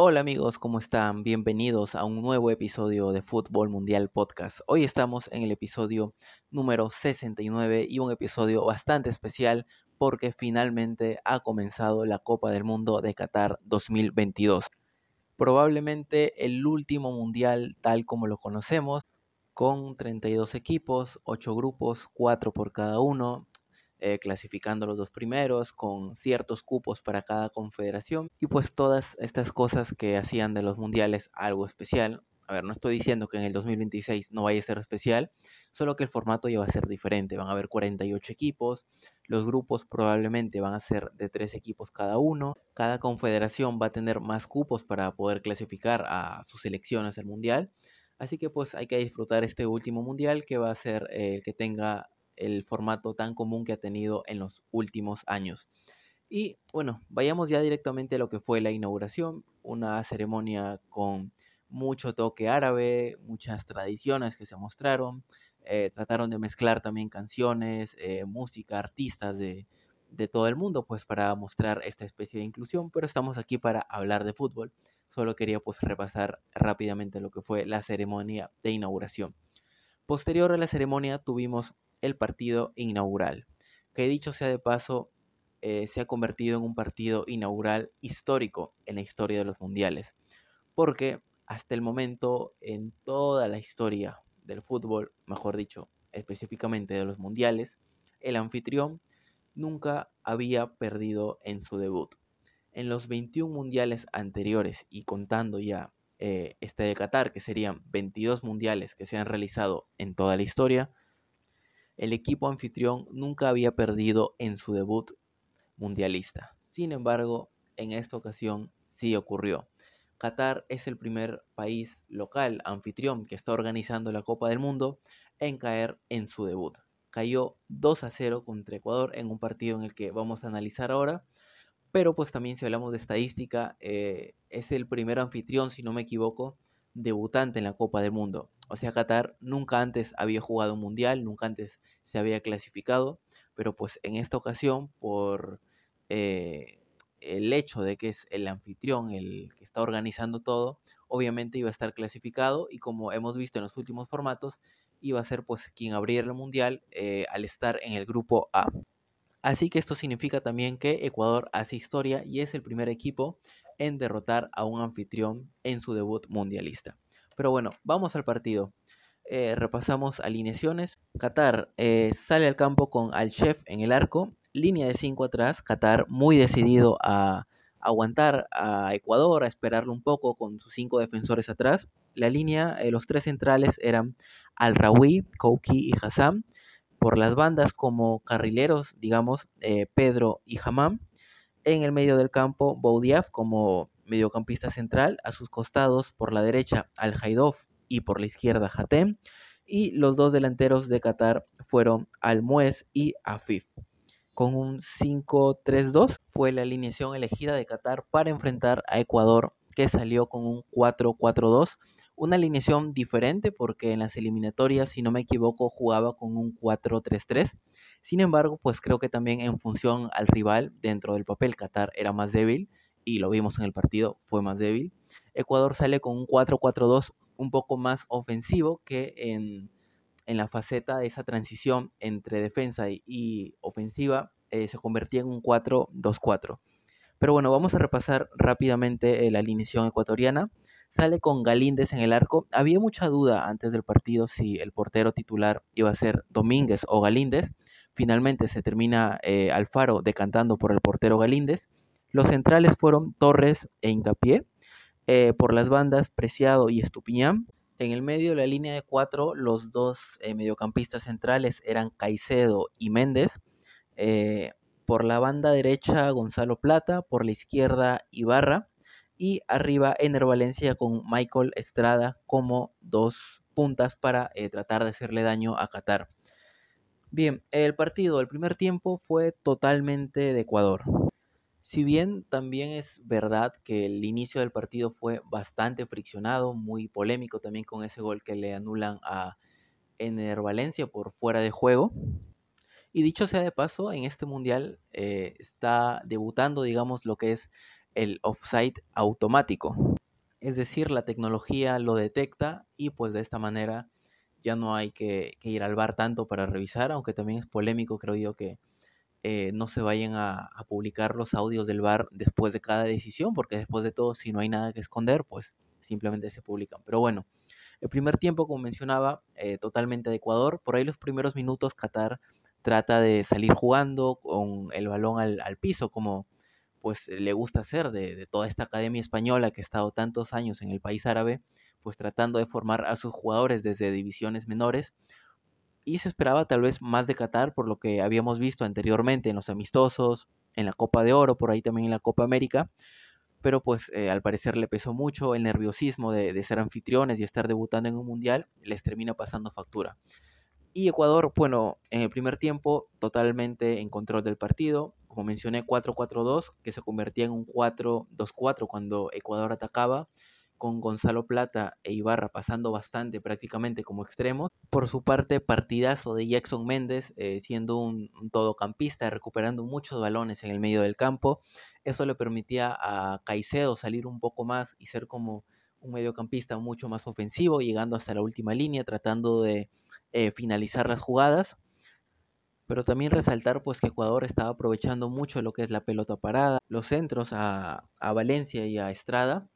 Hola amigos, ¿cómo están? Bienvenidos a un nuevo episodio de Fútbol Mundial Podcast. Hoy estamos en el episodio número 69 y un episodio bastante especial porque finalmente ha comenzado la Copa del Mundo de Qatar 2022. Probablemente el último mundial tal como lo conocemos, con 32 equipos, 8 grupos, 4 por cada uno, eh, clasificando los dos primeros, con ciertos cupos para cada confederación y pues todas estas cosas que hacían de los mundiales algo especial. A ver, no estoy diciendo que en el 2026 no vaya a ser especial, solo que el formato ya va a ser diferente. Van a haber 48 equipos, los grupos probablemente van a ser de 3 equipos cada uno. Cada confederación va a tener más cupos para poder clasificar a sus selecciones al mundial. Así que pues hay que disfrutar este último mundial que va a ser el que tenga el formato tan común que ha tenido en los últimos años. Y bueno, vayamos ya directamente a lo que fue la inauguración, una ceremonia con mucho toque árabe, muchas tradiciones que se mostraron, eh, trataron de mezclar también canciones, eh, música, artistas de, de todo el mundo, pues para mostrar esta especie de inclusión, pero estamos aquí para hablar de fútbol. Solo quería pues repasar rápidamente lo que fue la ceremonia de inauguración. Posterior a la ceremonia tuvimos el partido inaugural, que dicho sea de paso, eh, se ha convertido en un partido inaugural histórico en la historia de los mundiales, porque hasta el momento en toda la historia del fútbol, mejor dicho, específicamente de los mundiales, el anfitrión nunca había perdido en su debut. En los 21 mundiales anteriores y contando ya eh, este de Qatar, que serían 22 mundiales que se han realizado en toda la historia, el equipo anfitrión nunca había perdido en su debut mundialista. Sin embargo, en esta ocasión sí ocurrió. Qatar es el primer país local anfitrión que está organizando la Copa del Mundo en caer en su debut. Cayó 2 a 0 contra Ecuador en un partido en el que vamos a analizar ahora. Pero pues también si hablamos de estadística, eh, es el primer anfitrión, si no me equivoco, debutante en la Copa del Mundo. O sea, Qatar nunca antes había jugado un mundial, nunca antes se había clasificado, pero pues en esta ocasión, por eh, el hecho de que es el anfitrión el que está organizando todo, obviamente iba a estar clasificado y como hemos visto en los últimos formatos, iba a ser pues quien abriera el mundial eh, al estar en el grupo A. Así que esto significa también que Ecuador hace historia y es el primer equipo en derrotar a un anfitrión en su debut mundialista. Pero bueno, vamos al partido. Eh, repasamos alineaciones. Qatar eh, sale al campo con al chef en el arco, línea de 5 atrás. Qatar muy decidido a aguantar a Ecuador, a esperarlo un poco con sus cinco defensores atrás. La línea, eh, los tres centrales eran Al-Rawi, Kouki y Hassan. Por las bandas como carrileros, digamos, Pedro y Hamam. En el medio del campo, Boudiaf como mediocampista central, a sus costados por la derecha Al-Haidov y por la izquierda Hatem, y los dos delanteros de Qatar fueron Al-Muez y Afif. Con un 5-3-2 fue la alineación elegida de Qatar para enfrentar a Ecuador, que salió con un 4-4-2, una alineación diferente porque en las eliminatorias, si no me equivoco, jugaba con un 4-3-3. Sin embargo, pues creo que también en función al rival dentro del papel Qatar era más débil y lo vimos en el partido, fue más débil. Ecuador sale con un 4-4-2 un poco más ofensivo que en, la faceta de esa transición entre defensa y, ofensiva eh, se convertía en un 4-2-4. Pero bueno, vamos a repasar rápidamente eh, la alineación ecuatoriana. Sale con Galíndez en el arco. Había mucha duda antes del partido si el portero titular iba a ser Domínguez o Galíndez. Finalmente se termina eh, Alfaro decantando por el portero Galíndez. Los centrales fueron Torres e Incapié. Eh, por las bandas Preciado y Estupiñán. En el medio de la línea de cuatro, los dos eh, mediocampistas centrales eran Caicedo y Méndez. Eh, por la banda derecha, Gonzalo Plata. Por la izquierda, Ibarra. Y arriba, Ener Valencia con Michael Estrada como dos puntas para tratar de hacerle daño a Qatar. Bien, el partido, el primer tiempo fue totalmente de Ecuador. Si bien también es verdad que el inicio del partido fue bastante friccionado, muy polémico también con ese gol que le anulan a Ener Valencia por fuera de juego. Y dicho sea de paso, en este mundial eh, está debutando, digamos, lo que es el offside automático. Es decir, la tecnología lo detecta y pues de esta manera ya no hay que, ir al bar tanto para revisar, aunque también es polémico, creo yo, que eh, no se vayan a, publicar los audios del bar después de cada decisión, porque después de todo, si no hay nada que esconder, pues simplemente se publican. Pero bueno, el primer tiempo, como mencionaba, eh, totalmente de Ecuador. Por ahí los primeros minutos Qatar trata de salir jugando con el balón al, al piso, como pues le gusta hacer de, de, toda esta academia española que ha estado tantos años en el país árabe, pues tratando de formar a sus jugadores desde divisiones menores y se esperaba tal vez más de Qatar por lo que habíamos visto anteriormente en los amistosos, en la Copa de Oro, por ahí también en la Copa América, pero pues eh, al parecer le pesó mucho el nerviosismo de, ser anfitriones y estar debutando en un mundial, les termina pasando factura. Y Ecuador, bueno, en el primer tiempo totalmente en control del partido, como mencioné 4-4-2, que se convertía en un 4-2-4 cuando Ecuador atacaba, con Gonzalo Plata e Ibarra pasando bastante prácticamente como extremos. Por su parte, partidazo de Jackson Méndez, eh, siendo un, todocampista, recuperando muchos balones en el medio del campo. Eso le permitía a Caicedo salir un poco más y ser como un mediocampista mucho más ofensivo, llegando hasta la última línea, tratando de eh, finalizar las jugadas. Pero también resaltar pues que Ecuador estaba aprovechando mucho lo que es la pelota parada, los centros a, a Valencia y a Estrada,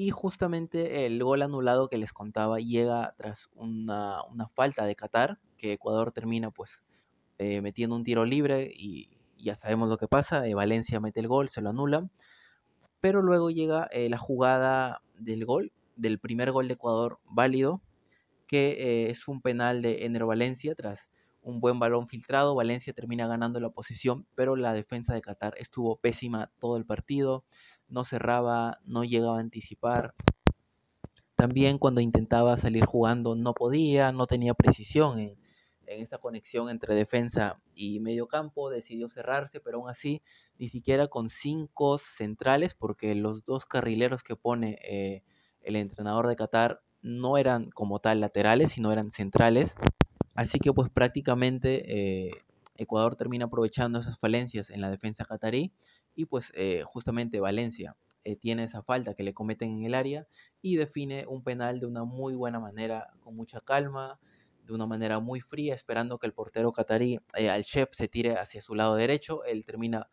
y justamente el gol anulado que les contaba llega tras una, falta de Qatar, que Ecuador termina pues eh, metiendo un tiro libre y ya sabemos lo que pasa, eh, Valencia mete el gol, se lo anulan, pero luego llega eh, la jugada del gol, del primer gol de Ecuador válido, que es un penal de Enero Valencia tras un buen balón filtrado, Valencia termina ganando la posición, pero la defensa de Qatar estuvo pésima todo el partido, no cerraba, no llegaba a anticipar. También cuando intentaba salir jugando no podía, no tenía precisión en, en esa conexión entre defensa y medio campo, decidió cerrarse, pero aún así ni siquiera con cinco centrales, porque los dos carrileros que pone eh, el entrenador de Qatar no eran como tal laterales, sino eran centrales. Así que pues prácticamente eh, Ecuador termina aprovechando esas falencias en la defensa qatarí y pues eh, justamente Valencia eh, tiene esa falta que le cometen en el área y define un penal de una muy buena manera, con mucha calma, de una manera muy fría, esperando que el portero catarí, eh, al chef, se tire hacia su lado derecho. Él termina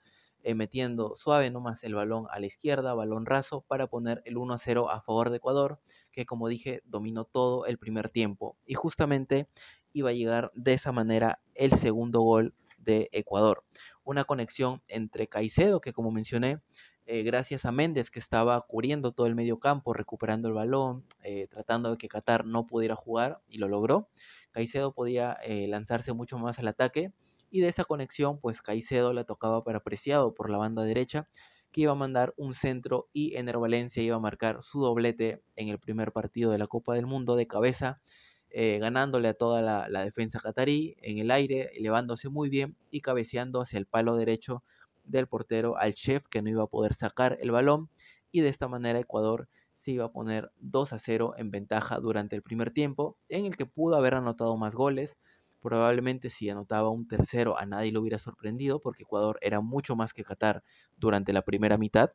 metiendo suave nomás el balón a la izquierda, balón raso, para poner el 1 0 a favor de Ecuador, que como dije, dominó todo el primer tiempo. Y justamente iba a llegar de esa manera el segundo gol de Ecuador una conexión entre Caicedo, que como mencioné, eh, gracias a Méndez, que estaba cubriendo todo el medio campo, recuperando el balón, eh, tratando de que Qatar no pudiera jugar, y lo logró. Caicedo podía eh, lanzarse mucho más al ataque, y de esa conexión, pues Caicedo la tocaba para Preciado por la banda derecha, que iba a mandar un centro, y Ener Valencia iba a marcar su doblete en el primer partido de la Copa del Mundo de cabeza eh, ganándole a toda la, defensa catarí en el aire, elevándose muy bien y cabeceando hacia el palo derecho del portero al chef que no iba a poder sacar el balón y de esta manera Ecuador se iba a poner 2 a 0 en ventaja durante el primer tiempo en el que pudo haber anotado más goles. Probablemente si anotaba un tercero a nadie lo hubiera sorprendido porque Ecuador era mucho más que Qatar durante la primera mitad.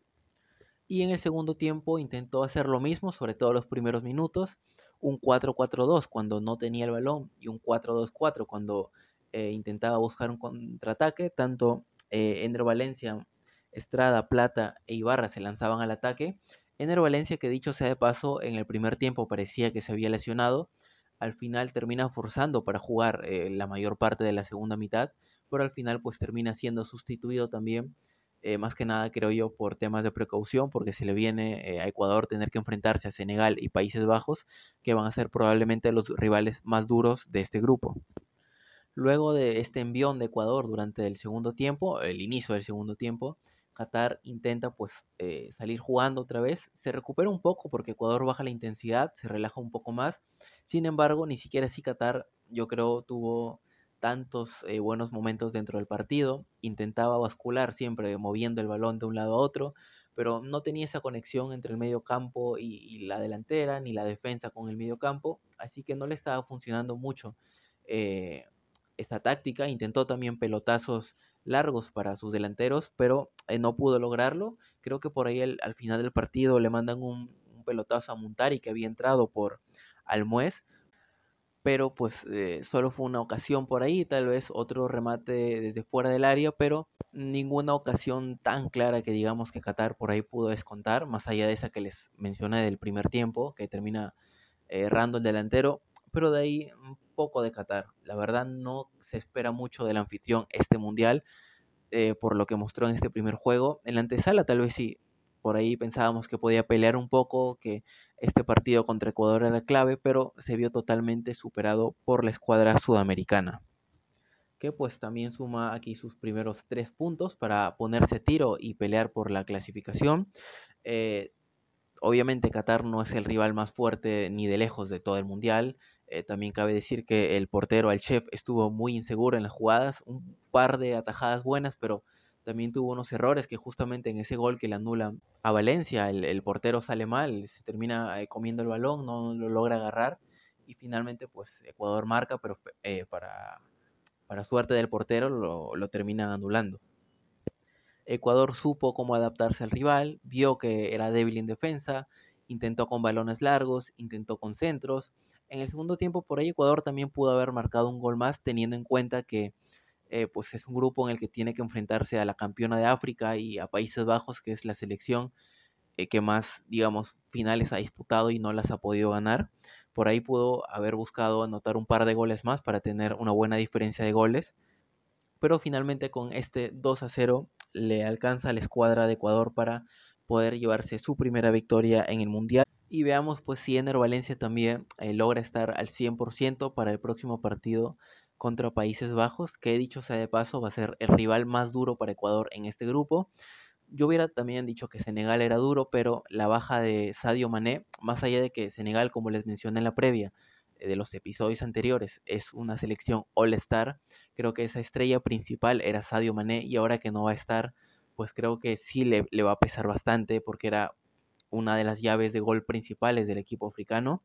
Y en el segundo tiempo intentó hacer lo mismo, sobre todo los primeros minutos, un 4-4-2 cuando no tenía el balón y un 4-2-4 cuando eh, intentaba buscar un contraataque. Tanto eh, Valencia, Estrada, Plata e Ibarra se lanzaban al ataque. Ender Valencia, que dicho sea de paso, en el primer tiempo parecía que se había lesionado, al final termina forzando para jugar eh, la mayor parte de la segunda mitad, pero al final pues termina siendo sustituido también eh, más que nada creo yo por temas de precaución, porque se le viene eh, a Ecuador tener que enfrentarse a Senegal y Países Bajos, que van a ser probablemente los rivales más duros de este grupo. Luego de este envión de Ecuador durante el segundo tiempo, el inicio del segundo tiempo, Qatar intenta pues eh, salir jugando otra vez, se recupera un poco porque Ecuador baja la intensidad, se relaja un poco más, sin embargo ni siquiera así Qatar yo creo tuvo tantos eh, buenos momentos dentro del partido, intentaba bascular siempre moviendo el balón de un lado a otro, pero no tenía esa conexión entre el medio campo y, la delantera, ni la defensa con el medio campo, así que no le estaba funcionando mucho eh, esta táctica, intentó también pelotazos largos para sus delanteros, pero eh, no pudo lograrlo. Creo que por ahí al final del partido le mandan un, pelotazo a Muntari que había entrado por Almuez, pero pues eh, solo fue una ocasión por ahí, tal vez otro remate desde fuera del área, pero ninguna ocasión tan clara que digamos que Qatar por ahí pudo descontar, más allá de esa que les mencioné del primer tiempo, que termina errando el delantero, pero de ahí un poco de Qatar. La verdad no se espera mucho del anfitrión este mundial, eh, por lo que mostró en este primer juego. En la antesala tal vez sí, por ahí pensábamos que podía pelear un poco, que este partido contra Ecuador era clave, pero se vio totalmente superado por la escuadra sudamericana. Que pues también suma aquí sus primeros tres puntos para ponerse tiro y pelear por la clasificación. Eh, obviamente Qatar no es el rival más fuerte ni de lejos de todo el mundial. Eh, también cabe decir que el portero, al chef, estuvo muy inseguro en las jugadas, un par de atajadas buenas, pero también tuvo unos errores que justamente en ese gol que le anulan a Valencia, el, portero sale mal, se termina eh, comiendo el balón, no lo logra agarrar y finalmente pues Ecuador marca, pero eh, para, para, suerte del portero lo, lo termina anulando. Ecuador supo cómo adaptarse al rival, vio que era débil en defensa, intentó con balones largos, intentó con centros. En el segundo tiempo por ahí Ecuador también pudo haber marcado un gol más teniendo en cuenta que eh, pues es un grupo en el que tiene que enfrentarse a la campeona de África y a Países Bajos, que es la selección eh, que más, digamos, finales ha disputado y no las ha podido ganar. Por ahí pudo haber buscado anotar un par de goles más para tener una buena diferencia de goles. Pero finalmente con este 2 a 0 le alcanza a la escuadra de Ecuador para poder llevarse su primera victoria en el Mundial. Y veamos pues si Ener Valencia también eh, logra estar al 100% para el próximo partido contra Países Bajos, que dicho sea de paso va a ser el rival más duro para Ecuador en este grupo. Yo hubiera también dicho que Senegal era duro, pero la baja de Sadio Mané, más allá de que Senegal, como les mencioné en la previa eh, de los episodios anteriores, es una selección All-Star, creo que esa estrella principal era Sadio Mané y ahora que no va a estar, pues creo que sí le, le va a pesar bastante porque era una de las llaves de gol principales del equipo africano.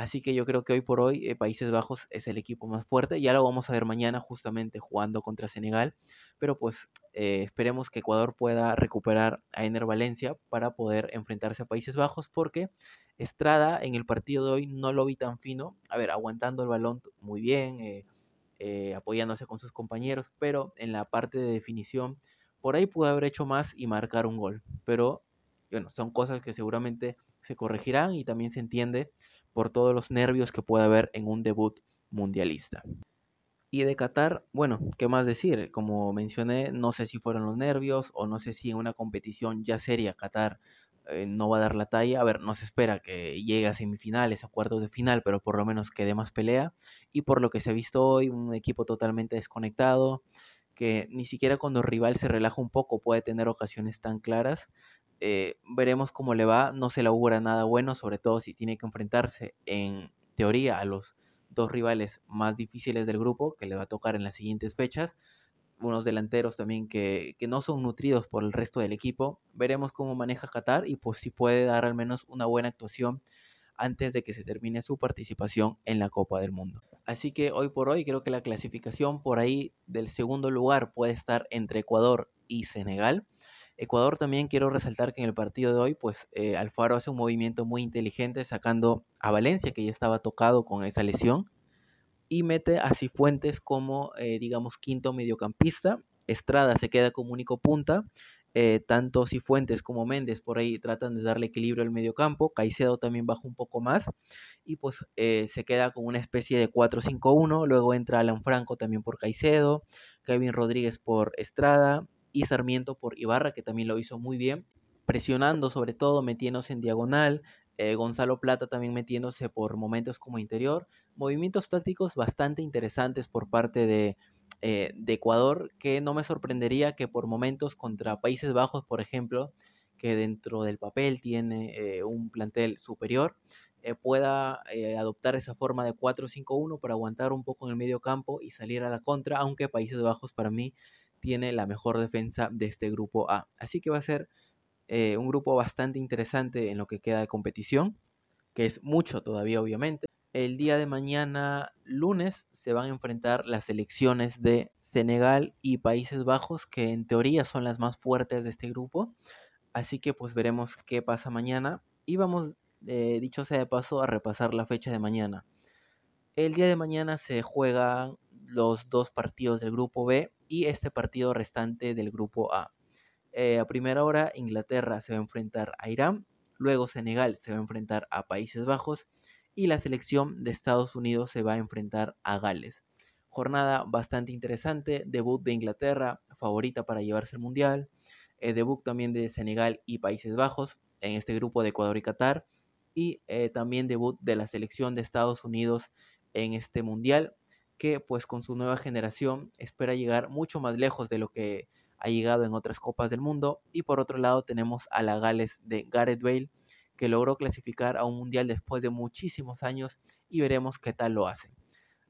Así que yo creo que hoy por hoy eh, Países Bajos es el equipo más fuerte. Ya lo vamos a ver mañana justamente jugando contra Senegal. Pero pues eh, esperemos que Ecuador pueda recuperar a Ener Valencia para poder enfrentarse a Países Bajos porque Estrada en el partido de hoy no lo vi tan fino. A ver, aguantando el balón muy bien, eh, apoyándose con sus compañeros, pero en la parte de definición por ahí pudo haber hecho más y marcar un gol. Pero bueno, son cosas que seguramente se corregirán y también se entiende por todos los nervios que puede haber en un debut mundialista. Y de Qatar, bueno, ¿qué más decir? Como mencioné, no sé si fueron los nervios o no sé si en una competición ya seria Qatar eh, no va a dar la talla. A ver, no se espera que llegue a semifinales, a cuartos de final, pero por lo menos que dé más pelea. Y por lo que se ha visto hoy, un equipo totalmente desconectado, que ni siquiera cuando el rival se relaja un poco puede tener ocasiones tan claras. Eh, veremos cómo le va, no se le augura nada bueno, sobre todo si tiene que enfrentarse en teoría a los dos rivales más difíciles del grupo que le va a tocar en las siguientes fechas, unos delanteros también que, que no son nutridos por el resto del equipo. Veremos cómo maneja Qatar y pues si puede dar al menos una buena actuación antes de que se termine su participación en la Copa del Mundo. Así que hoy por hoy creo que la clasificación por ahí del segundo lugar puede estar entre Ecuador y Senegal. Ecuador también quiero resaltar que en el partido de hoy, pues eh, Alfaro hace un movimiento muy inteligente sacando a Valencia, que ya estaba tocado con esa lesión, y mete a Cifuentes como, eh, digamos, quinto mediocampista. Estrada se queda como único punta. Eh, tanto Cifuentes como Méndez por ahí tratan de darle equilibrio al mediocampo. Caicedo también baja un poco más. Y pues se queda con una especie de 4-5-1. Luego entra Alan Franco también por Caicedo. Kevin Rodríguez por Estrada y Sarmiento por Ibarra, que también lo hizo muy bien, presionando sobre todo, metiéndose en diagonal, eh, Gonzalo Plata también metiéndose por momentos como interior, movimientos tácticos bastante interesantes por parte de, eh, de Ecuador, que no me sorprendería que por momentos contra Países Bajos, por ejemplo, que dentro del papel tiene eh, un plantel superior, pueda adoptar esa forma de 4-5-1 para aguantar un poco en el medio campo y salir a la contra, aunque Países Bajos para mí tiene la mejor defensa de este grupo A. Así que va a ser eh, un grupo bastante interesante en lo que queda de competición, que es mucho todavía obviamente. El día de mañana, lunes, se van a enfrentar las selecciones de Senegal y Países Bajos, que en teoría son las más fuertes de este grupo. Así que pues veremos qué pasa mañana. Y vamos, eh, dicho sea de paso, a repasar la fecha de mañana. El día de mañana se juegan los dos partidos del grupo B y este partido restante del grupo A. Eh, a primera hora, Inglaterra se va a enfrentar a Irán, luego Senegal se va a enfrentar a Países Bajos y la selección de Estados Unidos se va a enfrentar a Gales. Jornada bastante interesante, debut de Inglaterra, favorita para llevarse el Mundial, eh, debut también de Senegal y Países Bajos en este grupo de Ecuador y Qatar, y eh, también debut de la selección de Estados Unidos en este Mundial, que pues con su nueva generación espera llegar mucho más lejos de lo que ha llegado en otras copas del mundo. Y por otro lado tenemos a la Gales de Gareth Bale, que logró clasificar a un mundial después de muchísimos años y veremos qué tal lo hacen.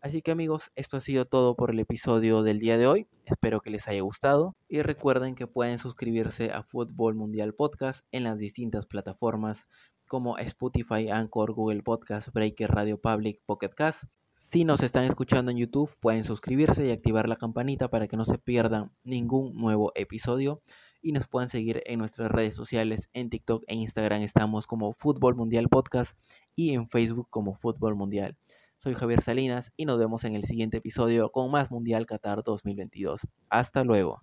Así que amigos, esto ha sido todo por el episodio del día de hoy. Espero que les haya gustado y recuerden que pueden suscribirse a Fútbol Mundial Podcast en las distintas plataformas como Spotify, Anchor, Google Podcast, Breaker, Radio Public, Pocket Cast. Si nos están escuchando en YouTube, pueden suscribirse y activar la campanita para que no se pierdan ningún nuevo episodio y nos pueden seguir en nuestras redes sociales. En TikTok e Instagram estamos como Fútbol Mundial Podcast y en Facebook como Fútbol Mundial. Soy Javier Salinas y nos vemos en el siguiente episodio con más Mundial Qatar 2022. Hasta luego.